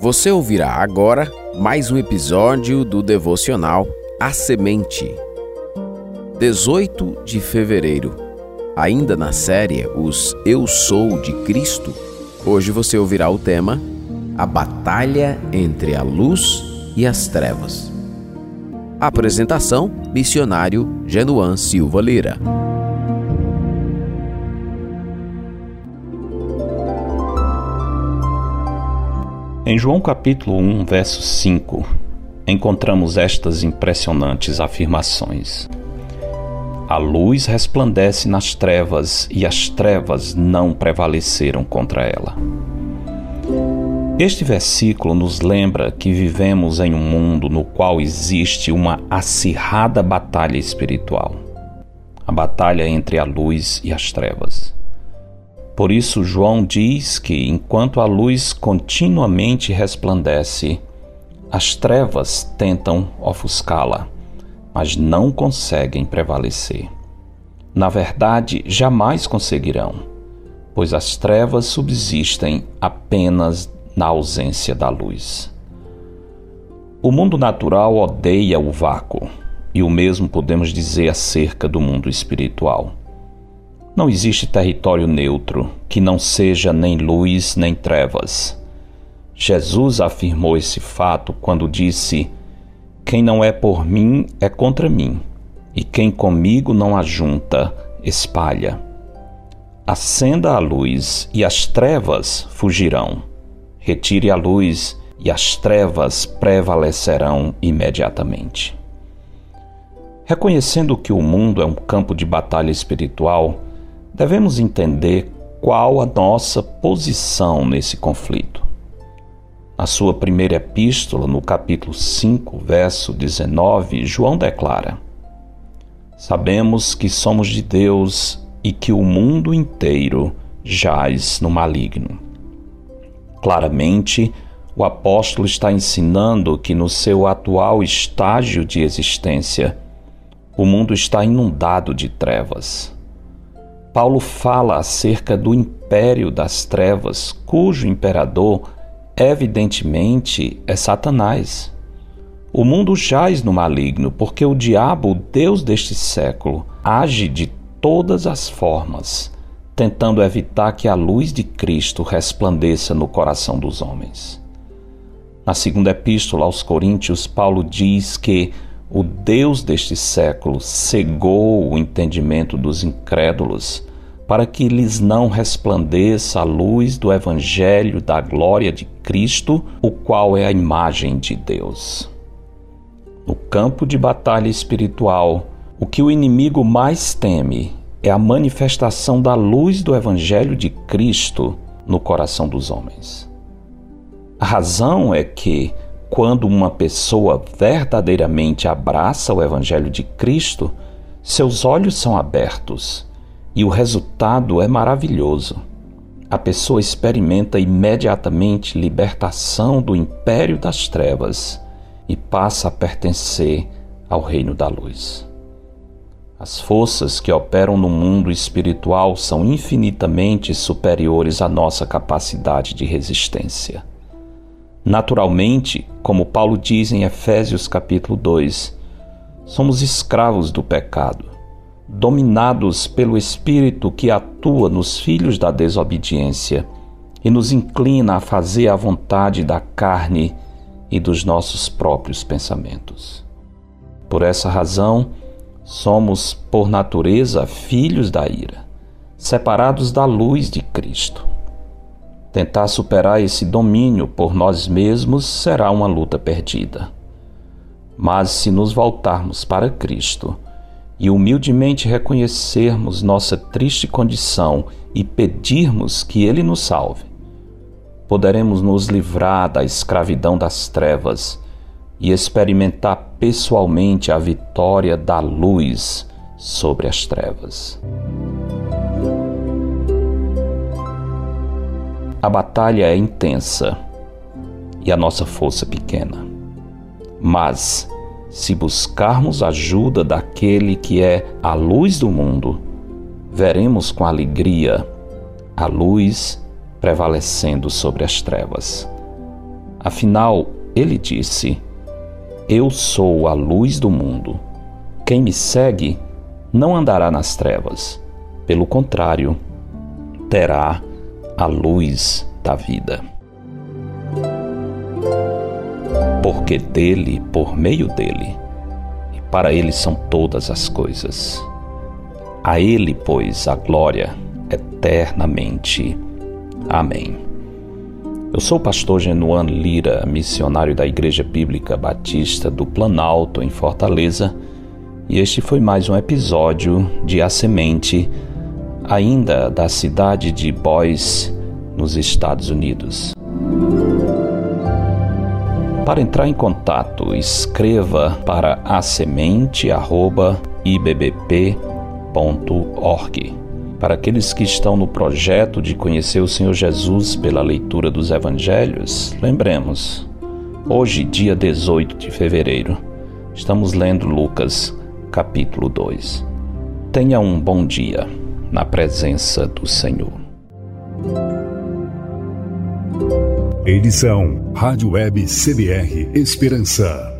Você ouvirá agora mais um episódio do devocional A Semente. 18 de fevereiro. Ainda na série Os Eu Sou de Cristo, hoje você ouvirá o tema A Batalha entre a Luz e as Trevas. Apresentação: Missionário Genuan Silva Lira. Em João capítulo 1, verso 5, encontramos estas impressionantes afirmações. A luz resplandece nas trevas e as trevas não prevaleceram contra ela. Este versículo nos lembra que vivemos em um mundo no qual existe uma acirrada batalha espiritual a batalha entre a luz e as trevas. Por isso, João diz que enquanto a luz continuamente resplandece, as trevas tentam ofuscá-la, mas não conseguem prevalecer. Na verdade, jamais conseguirão, pois as trevas subsistem apenas na ausência da luz. O mundo natural odeia o vácuo, e o mesmo podemos dizer acerca do mundo espiritual. Não existe território neutro que não seja nem luz nem trevas. Jesus afirmou esse fato quando disse: Quem não é por mim é contra mim, e quem comigo não ajunta, espalha. Acenda a luz e as trevas fugirão. Retire a luz e as trevas prevalecerão imediatamente. Reconhecendo que o mundo é um campo de batalha espiritual, devemos entender qual a nossa posição nesse conflito. Na sua primeira epístola, no capítulo 5, verso 19, João declara: Sabemos que somos de Deus e que o mundo inteiro jaz no maligno. Claramente, o apóstolo está ensinando que no seu atual estágio de existência, o mundo está inundado de trevas. Paulo fala acerca do império das trevas, cujo imperador, evidentemente, é Satanás. O mundo jaz no maligno, porque o diabo, o Deus deste século, age de todas as formas, tentando evitar que a luz de Cristo resplandeça no coração dos homens. Na segunda epístola aos Coríntios, Paulo diz que o Deus deste século cegou o entendimento dos incrédulos para que lhes não resplandeça a luz do Evangelho da glória de Cristo, o qual é a imagem de Deus. No campo de batalha espiritual, o que o inimigo mais teme é a manifestação da luz do Evangelho de Cristo no coração dos homens. A razão é que, quando uma pessoa verdadeiramente abraça o Evangelho de Cristo, seus olhos são abertos e o resultado é maravilhoso. A pessoa experimenta imediatamente libertação do império das trevas e passa a pertencer ao reino da luz. As forças que operam no mundo espiritual são infinitamente superiores à nossa capacidade de resistência. Naturalmente, como Paulo diz em Efésios capítulo 2, somos escravos do pecado dominados pelo Espírito que atua nos filhos da desobediência e nos inclina a fazer a vontade da carne e dos nossos próprios pensamentos. Por essa razão, somos, por natureza, filhos da ira, separados da luz de Cristo. Tentar superar esse domínio por nós mesmos será uma luta perdida. Mas se nos voltarmos para Cristo, e humildemente reconhecermos nossa triste condição e pedirmos que Ele nos salve, poderemos nos livrar da escravidão das trevas e experimentar pessoalmente a vitória da luz sobre as trevas. A batalha é intensa e a nossa força pequena, mas se buscarmos ajuda daquele que é a luz do mundo, veremos com alegria a luz prevalecendo sobre as trevas. Afinal, ele disse: Eu sou a luz do mundo. Quem me segue não andará nas trevas. Pelo contrário, terá a luz da vida. Porque dele, por meio dele, e para ele são todas as coisas. A ele, pois, a glória eternamente. Amém. Eu sou o pastor Genuan Lira, missionário da Igreja Bíblica Batista do Planalto, em Fortaleza, e este foi mais um episódio de A Semente, ainda da cidade de Boise, nos Estados Unidos. Para entrar em contato, escreva para asemente@ibbp.org. Para aqueles que estão no projeto de conhecer o Senhor Jesus pela leitura dos evangelhos, lembremos, hoje, dia 18 de fevereiro, estamos lendo Lucas, capítulo 2. Tenha um bom dia na presença do Senhor. Edição Rádio Web CBR Esperança.